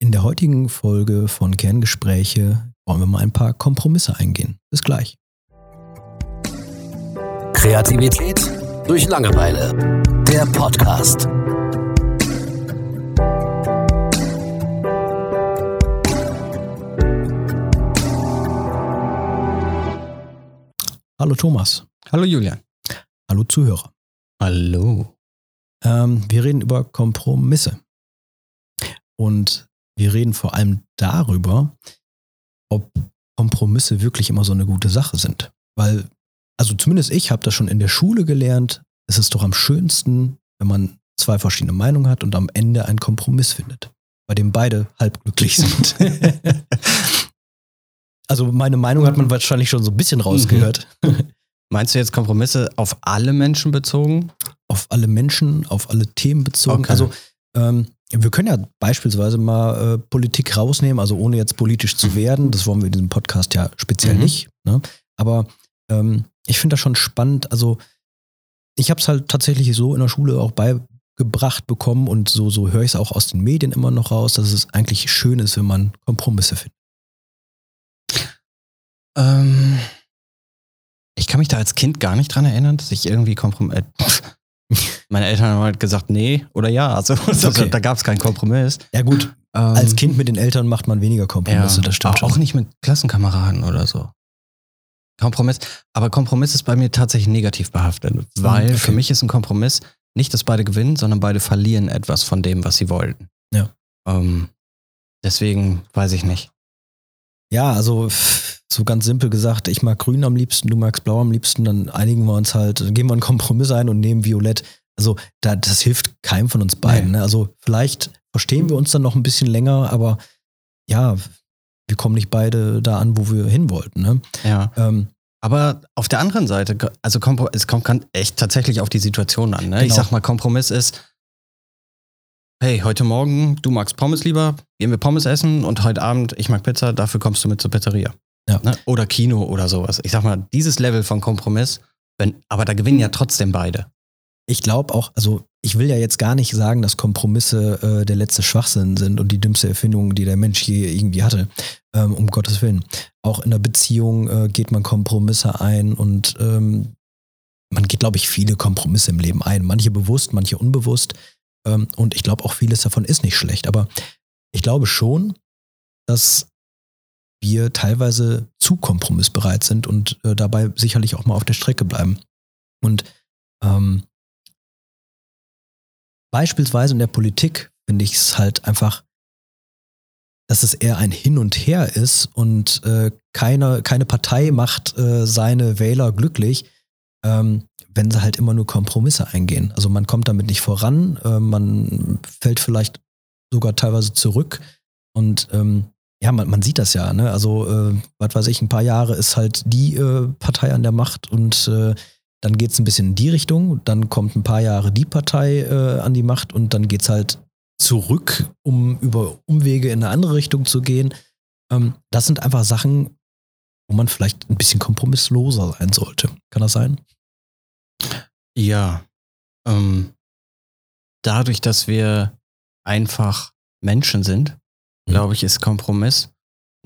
In der heutigen Folge von Kerngespräche wollen wir mal ein paar Kompromisse eingehen. Bis gleich. Kreativität durch Langeweile. Der Podcast. Hallo Thomas. Hallo Julian. Hallo Zuhörer. Hallo. Ähm, wir reden über Kompromisse. Und wir reden vor allem darüber, ob Kompromisse wirklich immer so eine gute Sache sind. Weil, also zumindest ich habe das schon in der Schule gelernt, es ist doch am schönsten, wenn man zwei verschiedene Meinungen hat und am Ende einen Kompromiss findet, bei dem beide halb glücklich sind. also meine Meinung hat man wahrscheinlich schon so ein bisschen rausgehört. Meinst du jetzt Kompromisse auf alle Menschen bezogen? Auf alle Menschen, auf alle Themen bezogen. Okay. Also ähm, wir können ja beispielsweise mal äh, Politik rausnehmen, also ohne jetzt politisch zu werden. Das wollen wir in diesem Podcast ja speziell Mhm. nicht. Ne? Aber ähm, ich finde das schon spannend. Also ich habe es halt tatsächlich so in der Schule auch beigebracht bekommen und so, so höre ich es auch aus den Medien immer noch raus, dass es eigentlich schön ist, wenn man Kompromisse findet. Ähm, ich kann mich da als Kind gar nicht dran erinnern, dass ich irgendwie Kompromiss. Meine Eltern haben halt gesagt, nee oder ja. Also Okay. da gab es keinen Kompromiss. Ja gut, Ähm, als Kind mit den Eltern macht man weniger Kompromisse, ja, das stimmt Auch schon. nicht mit Klassenkameraden oder so. Kompromiss. Aber Kompromiss ist bei mir tatsächlich negativ behaftet, weil okay. für mich ist ein Kompromiss nicht, dass beide gewinnen, sondern beide verlieren etwas von dem, was sie wollten. Ja. Ähm, deswegen weiß ich nicht. Ja, also so ganz simpel gesagt, ich mag grün am liebsten, du magst blau am liebsten, dann einigen wir uns halt, gehen wir einen Kompromiss ein und nehmen violett. Also da, das hilft keinem von uns beiden. Ne? Also vielleicht verstehen wir uns dann noch ein bisschen länger, aber ja, wir kommen nicht beide da an, wo wir hin wollten. Ne? Ja. Ähm, Aber auf der anderen Seite, also es kommt echt tatsächlich auf die Situation an. Ne? Ich Genau. sag mal, Kompromiss ist, hey, heute Morgen, du magst Pommes lieber, gehen wir Pommes essen und heute Abend, ich mag Pizza, dafür kommst du mit zur Pizzeria. Ja. Ne? Oder Kino oder sowas. Ich sag mal, dieses Level von Kompromiss, wenn, aber da gewinnen ja trotzdem beide. ich glaube auch, also ich will ja jetzt gar nicht sagen, dass Kompromisse äh, der letzte Schwachsinn sind und die dümmste Erfindung, die der Mensch je irgendwie hatte. Ähm, um Gottes Willen. Auch in der Beziehung äh, geht man Kompromisse ein und ähm, man geht, glaube ich, viele Kompromisse im Leben ein. Manche bewusst, manche unbewusst. Ähm, und ich glaube auch vieles davon ist nicht schlecht. Aber ich glaube schon, dass wir teilweise zu kompromissbereit sind und äh, dabei sicherlich auch mal auf der Strecke bleiben. Und ähm, beispielsweise in der Politik finde ich es halt einfach, dass es eher ein Hin und Her ist und äh, keine, keine Partei macht äh, seine Wähler glücklich, ähm, wenn sie halt immer nur Kompromisse eingehen. Also man kommt damit nicht voran, äh, man fällt vielleicht sogar teilweise zurück und ähm, ja, man, man sieht das ja, ne? Also, äh, was weiß ich, ein paar Jahre ist halt die äh, Partei an der Macht und äh, dann geht es ein bisschen in die Richtung, dann kommt ein paar Jahre die Partei äh, an die Macht und dann geht es halt zurück, um über Umwege in eine andere Richtung zu gehen. Ähm, das sind einfach Sachen, wo man vielleicht ein bisschen kompromissloser sein sollte. Kann das sein? Ja. Ähm, dadurch, dass wir einfach Menschen sind, Mhm. glaube ich, ist Kompromiss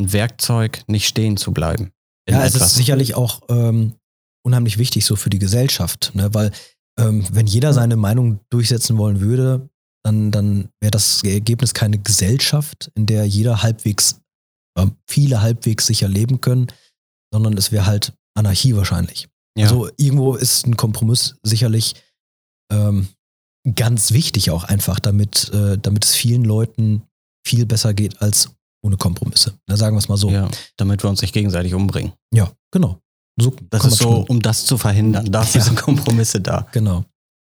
ein Werkzeug, nicht stehen zu bleiben. Ja, es ist sicherlich auch ähm, unheimlich wichtig so für die Gesellschaft, ne? weil ähm, wenn jeder seine Meinung durchsetzen wollen würde, dann, dann wäre das Ergebnis keine Gesellschaft, in der jeder halbwegs, äh, viele halbwegs sicher leben können, sondern es wäre halt Anarchie wahrscheinlich. ja. Also irgendwo ist ein Kompromiss sicherlich ähm, ganz wichtig auch einfach, damit, äh, damit es vielen Leuten viel besser geht als ohne Kompromisse. Na, sagen wir es mal so. ja, damit wir uns nicht gegenseitig umbringen. Ja, genau. So Das ist so, um das zu verhindern. Dafür Ja. sind Kompromisse da. Genau.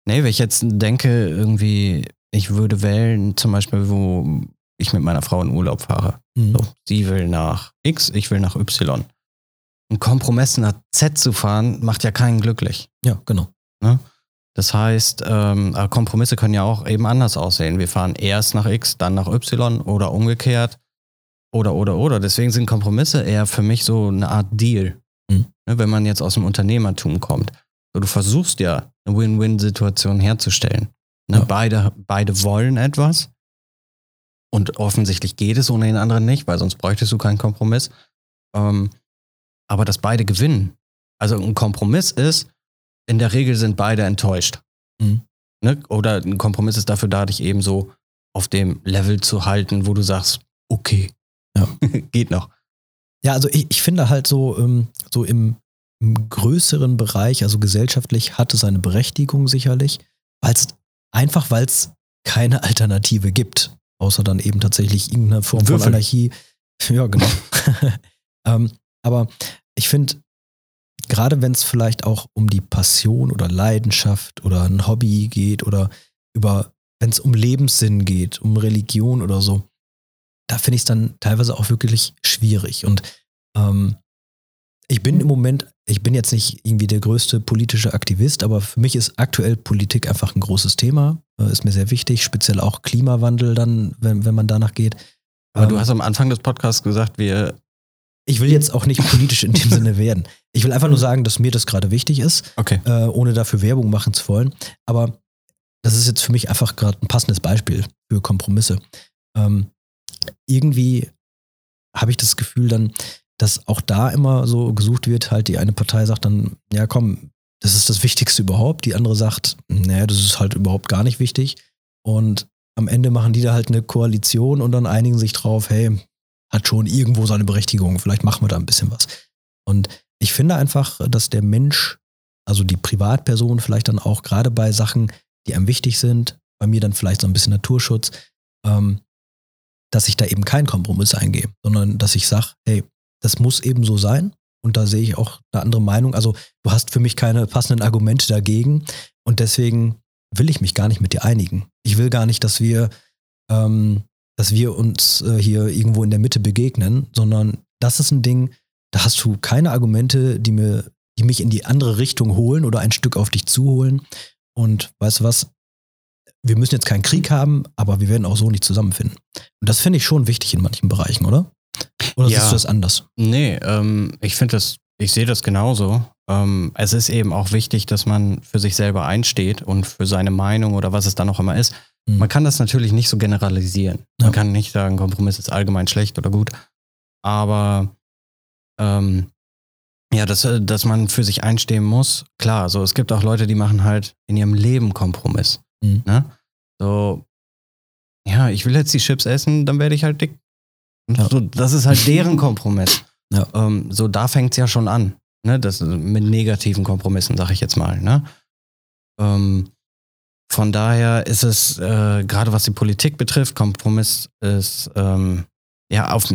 Nee, wenn ich jetzt denke, irgendwie, ich würde wählen, zum Beispiel, wo ich mit meiner Frau in Urlaub fahre. Mhm. So, sie will nach X, ich will nach Y. Ein Kompromiss nach Z zu fahren, macht ja keinen glücklich. Ja, genau. Das heißt, ähm, aber Kompromisse können ja auch eben anders aussehen. Wir fahren erst nach X, dann nach Y oder umgekehrt. Oder, oder, oder. Deswegen sind Kompromisse eher für mich so eine Art Deal. Mhm. Ne, wenn man jetzt aus dem Unternehmertum kommt. So, du versuchst ja, eine Win-Win-Situation herzustellen. Ne, Ja. beide, beide wollen etwas. Und Und offensichtlich geht es ohne den anderen nicht, weil sonst bräuchtest du keinen Kompromiss. Ähm, aber dass beide gewinnen. Also ein Kompromiss ist, in der Regel sind beide enttäuscht. Mhm. Ne? Oder ein Kompromiss ist dafür da, dich eben so auf dem Level zu halten, wo du sagst, okay, Ja. geht noch. Ja, also ich, ich finde halt so, ähm, so im, im größeren Bereich, also gesellschaftlich, hat es eine Berechtigung sicherlich, weil es einfach, weil es keine Alternative gibt, außer dann eben tatsächlich irgendeine Form von Würfel. Anarchie. Ja, genau. ähm, aber ich finde, gerade wenn es vielleicht auch um die Passion oder Leidenschaft oder ein Hobby geht oder über, wenn es um Lebenssinn geht, um Religion oder so, da finde ich es dann teilweise auch wirklich schwierig. Und ähm, ich bin im Moment, ich bin jetzt nicht irgendwie der größte politische Aktivist, aber für mich ist aktuell Politik einfach ein großes Thema. Äh, Ist mir sehr wichtig, speziell auch Klimawandel dann, wenn, wenn man danach geht. Aber du Ähm, hast am Anfang des Podcasts gesagt, wir. Ich will jetzt auch nicht politisch in dem Sinne werden. Ich will einfach nur sagen, dass mir das gerade wichtig ist, Okay. äh, ohne dafür Werbung machen zu wollen. Aber das ist jetzt für mich einfach gerade ein passendes Beispiel für Kompromisse. Ähm, irgendwie habe ich das Gefühl dann, dass auch da immer so gesucht wird, halt die eine Partei sagt dann, ja komm, das ist das Wichtigste überhaupt. Die andere sagt, naja, das ist halt überhaupt gar nicht wichtig. Und am Ende machen die da halt eine Koalition und dann einigen sich drauf, hey, hat schon irgendwo seine Berechtigung, vielleicht machen wir da ein bisschen was. Und ich finde einfach, dass der Mensch, also die Privatperson vielleicht dann auch gerade bei Sachen, die einem wichtig sind, bei mir dann vielleicht so ein bisschen Naturschutz, ähm, dass ich da eben keinen Kompromiss eingehe, sondern dass ich sage, hey, das muss eben so sein. Und da sehe ich auch eine andere Meinung. Also du hast für mich keine passenden Argumente dagegen und deswegen will ich mich gar nicht mit dir einigen. Ich will gar nicht, dass wir, ähm, dass wir uns äh, hier irgendwo in der Mitte begegnen, sondern das ist ein Ding, da hast du keine Argumente, die mir, die mich in die andere Richtung holen oder ein Stück auf dich zuholen. Und weißt du was? Wir müssen jetzt keinen Krieg haben, aber wir werden auch so nicht zusammenfinden. Und das finde ich schon wichtig in manchen Bereichen, oder? Oder Ja. siehst du das anders? Nee, ähm, ich finde das, ich sehe das genauso. Ähm, es ist eben auch wichtig, dass man für sich selber einsteht und für seine Meinung oder was es dann auch immer ist. Mhm. Man kann das natürlich nicht so generalisieren. Ja. Man kann nicht sagen, Kompromiss ist allgemein schlecht oder gut. Aber ähm, ja, dass, äh, dass man für sich einstehen muss, klar, so es gibt auch Leute, die machen halt in ihrem Leben Kompromiss. Mhm. Ne? So, ja, ich will jetzt die Chips essen, dann werde ich halt dick. Ja. So, das ist halt deren Kompromiss. Ja. Ähm, so, da fängt es ja schon an. Ne? Das, mit negativen Kompromissen, sag ich jetzt mal. Ne? Ähm, von daher ist es, äh, gerade was die Politik betrifft, Kompromiss ist, ähm, ja, auf,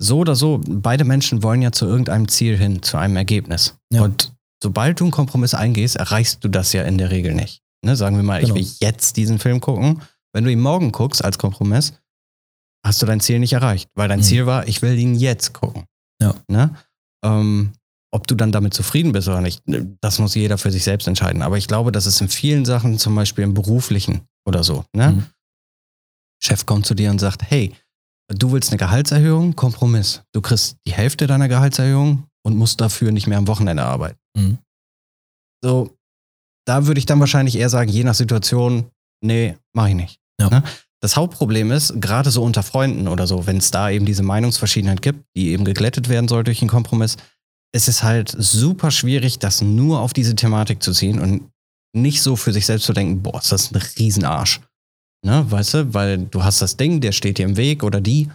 so oder so, beide Menschen wollen ja zu irgendeinem Ziel hin, zu einem Ergebnis. Ja. Und sobald du einen Kompromiss eingehst, erreichst du das ja in der Regel nicht. Ne? Sagen wir mal, Genau. ich will jetzt diesen Film gucken. Wenn du ihn morgen guckst als Kompromiss, hast du dein Ziel nicht erreicht, weil dein Mhm. Ziel war, ich will ihn jetzt gucken. Ja. Ne? Ähm, ob du dann damit zufrieden bist oder nicht, das muss jeder für sich selbst entscheiden. Aber ich glaube, dass es in vielen Sachen, zum Beispiel im beruflichen oder so, ne? Mhm. Chef kommt zu dir und sagt, hey, du willst eine Gehaltserhöhung, Kompromiss. Du kriegst die Hälfte deiner Gehaltserhöhung und musst dafür nicht mehr am Wochenende arbeiten. Mhm. So, da würde ich dann wahrscheinlich eher sagen, je nach Situation, nee, mache ich nicht. Ja. Ne? Das Hauptproblem ist, gerade so unter Freunden oder so, wenn es da eben diese Meinungsverschiedenheit gibt, die eben geglättet werden soll durch einen Kompromiss, ist es halt super schwierig, das nur auf diese Thematik zu ziehen und nicht so für sich selbst zu denken, boah, ist das ein Riesenarsch. Ne, weißt du, weil du hast das Ding, der steht dir im Weg oder die.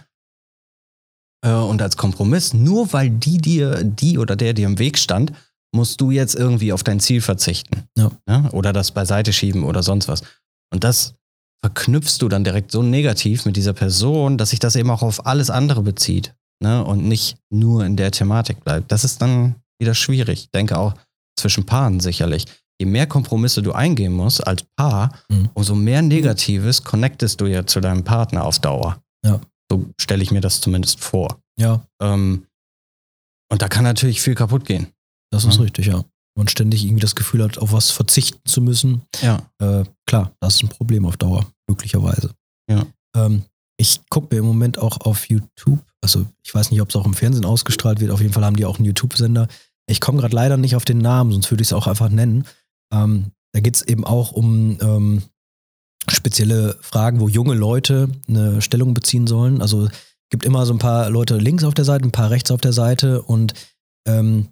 Äh, und als Kompromiss, nur weil die dir, die oder der dir im Weg stand, musst du jetzt irgendwie auf dein Ziel verzichten. Ja. Ne? Oder das beiseite schieben oder sonst was. Und das verknüpfst du dann direkt so negativ mit dieser Person, dass sich das eben auch auf alles andere bezieht. Ne? Und nicht nur in der Thematik bleibt. Das ist dann wieder schwierig. Ich denke auch zwischen Paaren sicherlich. Je mehr Kompromisse du eingehen musst als Paar, Mhm. umso mehr Negatives connectest du ja zu deinem Partner auf Dauer. Ja. So stelle ich mir das zumindest vor. Ja, Ähm, und da kann natürlich viel kaputt gehen. das ist Ja. richtig, ja. Wenn man ständig irgendwie das Gefühl hat, auf was verzichten zu müssen, Ja. äh, klar, das ist ein Problem auf Dauer, möglicherweise. Ja. Ähm, ich gucke mir im Moment auch auf YouTube, also ich weiß nicht, ob es auch im Fernsehen ausgestrahlt wird, auf jeden Fall haben die auch einen YouTube-Sender. Ich komme gerade leider nicht auf den Namen, sonst würde ich es auch einfach nennen. Ähm, da geht es eben auch um, ähm, spezielle Fragen, wo junge Leute eine Stellung beziehen sollen. Also gibt immer so ein paar Leute links auf der Seite, ein paar rechts auf der Seite und ähm,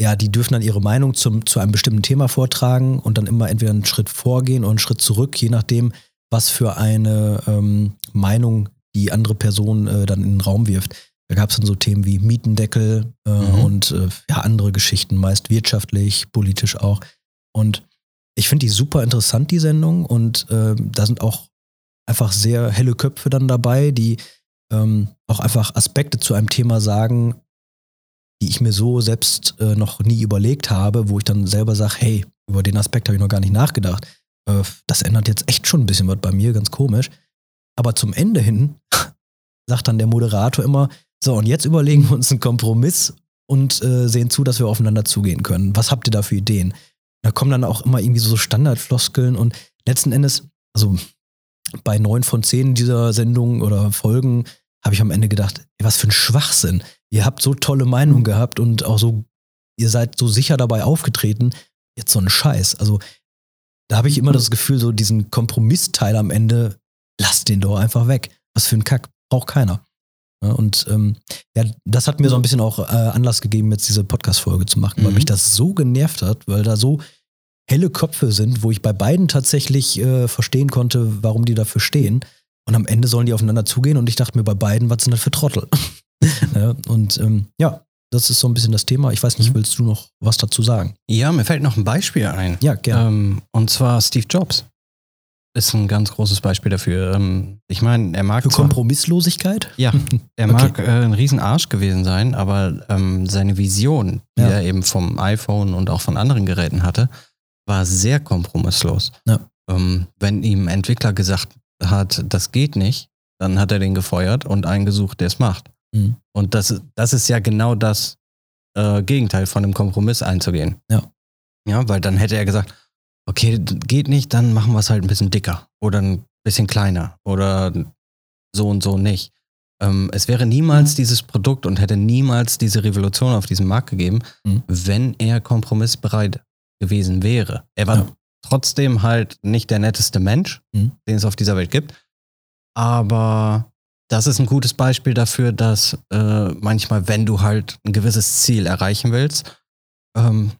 ja, die dürfen dann ihre Meinung zum, zu einem bestimmten Thema vortragen und dann immer entweder einen Schritt vorgehen oder einen Schritt zurück, je nachdem, was für eine ähm, Meinung die andere Person äh, dann in den Raum wirft. Da gab es dann so Themen wie Mietendeckel äh, mhm. und äh, ja, andere Geschichten, meist wirtschaftlich, politisch auch. Und ich finde die super interessant, die Sendung. Und äh, da sind auch einfach sehr helle Köpfe dann dabei, die ähm, auch einfach Aspekte zu einem Thema sagen, die ich mir so selbst äh, noch nie überlegt habe, wo ich dann selber sage, hey, über den Aspekt habe ich noch gar nicht nachgedacht. Äh, das ändert jetzt echt schon ein bisschen was bei mir, ganz komisch. Aber zum Ende hin sagt dann der Moderator immer, so, und jetzt überlegen wir uns einen Kompromiss und äh, sehen zu, dass wir aufeinander zugehen können. Was habt ihr da für Ideen? Da kommen dann auch immer irgendwie so Standardfloskeln und letzten Endes, also bei neun von zehn dieser Sendungen oder Folgen habe ich am Ende gedacht, was für ein Schwachsinn. Ihr habt so tolle Meinungen gehabt und auch so, ihr seid so sicher dabei aufgetreten. Jetzt so ein Scheiß. Also da habe ich immer das Gefühl, so diesen Kompromissteil am Ende, lasst den doch einfach weg. Was für ein Kack braucht keiner. Und ähm, ja, das hat mir so ein bisschen auch äh, Anlass gegeben, jetzt diese Podcast-Folge zu machen, weil mhm. mich das so genervt hat, weil da so helle Köpfe sind, wo ich bei beiden tatsächlich äh, verstehen konnte, warum die dafür stehen. Und am Ende sollen die aufeinander zugehen und ich dachte mir bei beiden, was sind das für Trottel? ja, und ähm, ja, das ist so ein bisschen das Thema. Ich weiß nicht, mhm. willst du noch was dazu sagen? Ja, mir fällt noch ein Beispiel ein. Ja, gerne. Ähm, und zwar Steve Jobs ist ein ganz großes Beispiel dafür. Ähm, ich meine, er mag. Für zwar, Kompromisslosigkeit? Ja, er mag okay. äh, ein Riesenarsch gewesen sein, aber ähm, seine Vision, die ja. er eben vom iPhone und auch von anderen Geräten hatte, war sehr kompromisslos. Ja. Ähm, wenn ihm ein Entwickler gesagt hat, das geht nicht, dann hat er den gefeuert und einen gesucht, der es macht. Mhm. Und das, das ist ja genau das äh, Gegenteil von einem Kompromiss einzugehen. Ja. Ja, weil dann hätte er gesagt, okay, geht nicht, dann machen wir es halt ein bisschen dicker oder ein bisschen kleiner oder so und so nicht. Ähm, es wäre niemals mhm. dieses Produkt und hätte niemals diese Revolution auf diesem Markt gegeben, mhm. wenn er kompromissbereit gewesen wäre. Er war ja. trotzdem halt nicht der netteste Mensch, mhm. den es auf dieser Welt gibt. Aber das ist ein gutes Beispiel dafür, dass äh, manchmal, wenn du halt ein gewisses Ziel erreichen willst, ähm,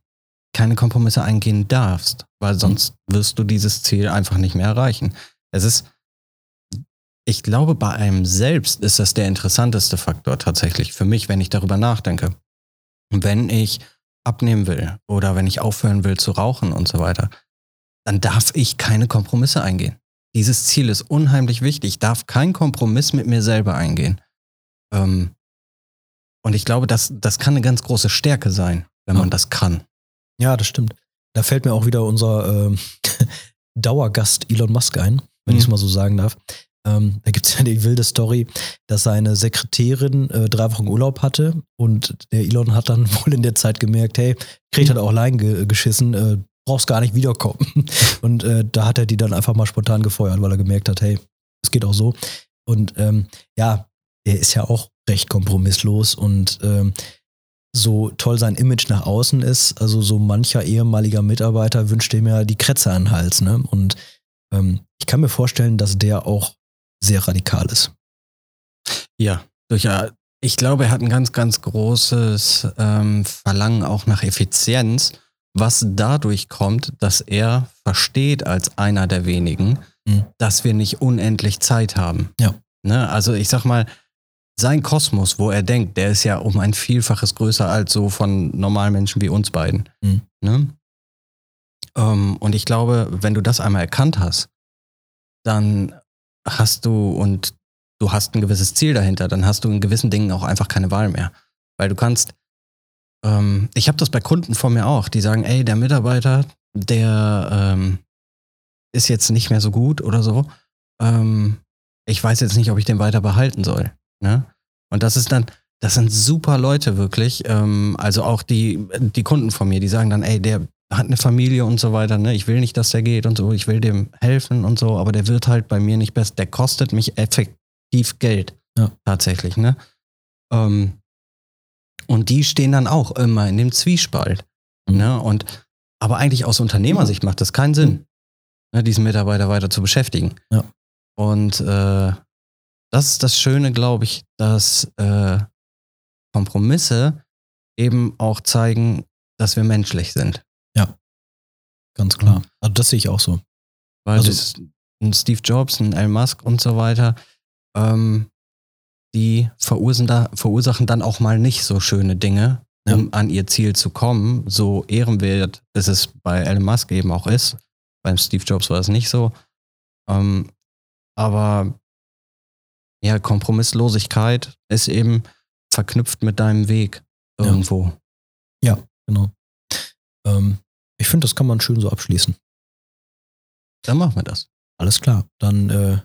keine Kompromisse eingehen darfst, weil mhm. sonst wirst du dieses Ziel einfach nicht mehr erreichen. Es ist, ich glaube, bei einem selbst ist das der interessanteste Faktor tatsächlich für mich, wenn ich darüber nachdenke. Wenn ich abnehmen will oder wenn ich aufhören will zu rauchen und so weiter, dann darf ich keine Kompromisse eingehen. Dieses Ziel ist unheimlich wichtig. Ich darf keinen Kompromiss mit mir selber eingehen. Ähm, und ich glaube, das, das kann eine ganz große Stärke sein, wenn man das kann. Ja, das stimmt. Da fällt mir auch wieder unser äh, Dauergast Elon Musk ein, wenn mhm. ich es mal so sagen darf. Ähm, da gibt es ja die wilde Story, dass seine Sekretärin äh, drei Wochen Urlaub hatte und der Elon hat dann wohl in der Zeit gemerkt, hey, Gret hat auch allein ge geschissen, äh, brauchst gar nicht wiederkommen. Und äh, da hat er die dann einfach mal spontan gefeuert, weil er gemerkt hat, hey, es geht auch so. Und ähm, ja, er ist ja auch recht kompromisslos und ähm, so toll sein Image nach außen ist, also so mancher ehemaliger Mitarbeiter wünscht ihm ja die Kretze an den Hals, ne? Und ähm, ich kann mir vorstellen, dass der auch sehr radikal ist. Ja, durchaus. Ich glaube, er hat ein ganz, ganz großes ähm, Verlangen auch nach Effizienz, was dadurch kommt, dass er versteht als einer der wenigen, mhm. dass wir nicht unendlich Zeit haben. Ja. Ne? Also ich sag mal, sein Kosmos, wo er denkt, der ist ja um ein Vielfaches größer als so von normalen Menschen wie uns beiden. Mhm. Ne? Ähm, und ich glaube, wenn du das einmal erkannt hast, dann hast du und du hast ein gewisses Ziel dahinter, dann hast du in gewissen Dingen auch einfach keine Wahl mehr. Weil du kannst, ähm, ich habe das bei Kunden von mir auch, die sagen, ey, der Mitarbeiter, der ähm, ist jetzt nicht mehr so gut oder so. Ähm, ich weiß jetzt nicht, ob ich den weiter behalten soll. Ne? Und das ist dann, das sind super Leute wirklich. Ähm, also auch die, die Kunden von mir, die sagen dann, ey, der hat eine Familie und so weiter, ne? Ich will nicht, dass der geht und so, ich will dem helfen und so, aber der wird halt bei mir nicht besser. Der kostet mich effektiv Geld. Ja. Tatsächlich, ne? Ähm, und die stehen dann auch immer in dem Zwiespalt. Mhm. Ne? Und aber eigentlich aus Unternehmersicht macht das keinen Sinn. ne, diesen Mitarbeiter weiter zu beschäftigen. Ja. Und äh, das ist das Schöne, glaube ich, dass äh, Kompromisse eben auch zeigen, dass wir menschlich sind. Ganz klar. Also das sehe ich auch so. Weil Also- das, ein Steve Jobs, ein Elon Musk und so weiter, ähm, die verursachen, da, verursachen dann auch mal nicht so schöne Dinge, um an ihr Ziel zu kommen. So ehrenwert ist es bei Elon Musk eben auch ist. Beim Steve Jobs war es nicht so. Ähm, aber ja, Kompromisslosigkeit ist eben verknüpft mit deinem Weg Ja. irgendwo. Genau. Ähm, ich finde, das kann man schön so abschließen. Dann machen wir das. Alles klar. Dann äh,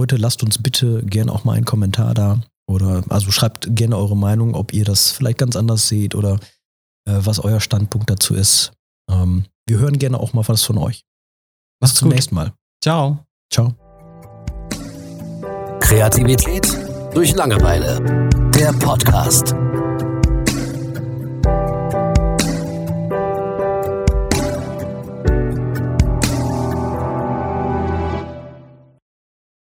heute lasst uns bitte gerne auch mal einen Kommentar da. Oder also schreibt gerne eure Meinung, ob ihr das vielleicht ganz anders seht oder äh, was euer Standpunkt dazu ist. Ähm, wir hören gerne auch mal was von euch. Bis zum gut. nächsten Mal. Ciao. Ciao. Kreativität durch Langeweile. Der Podcast.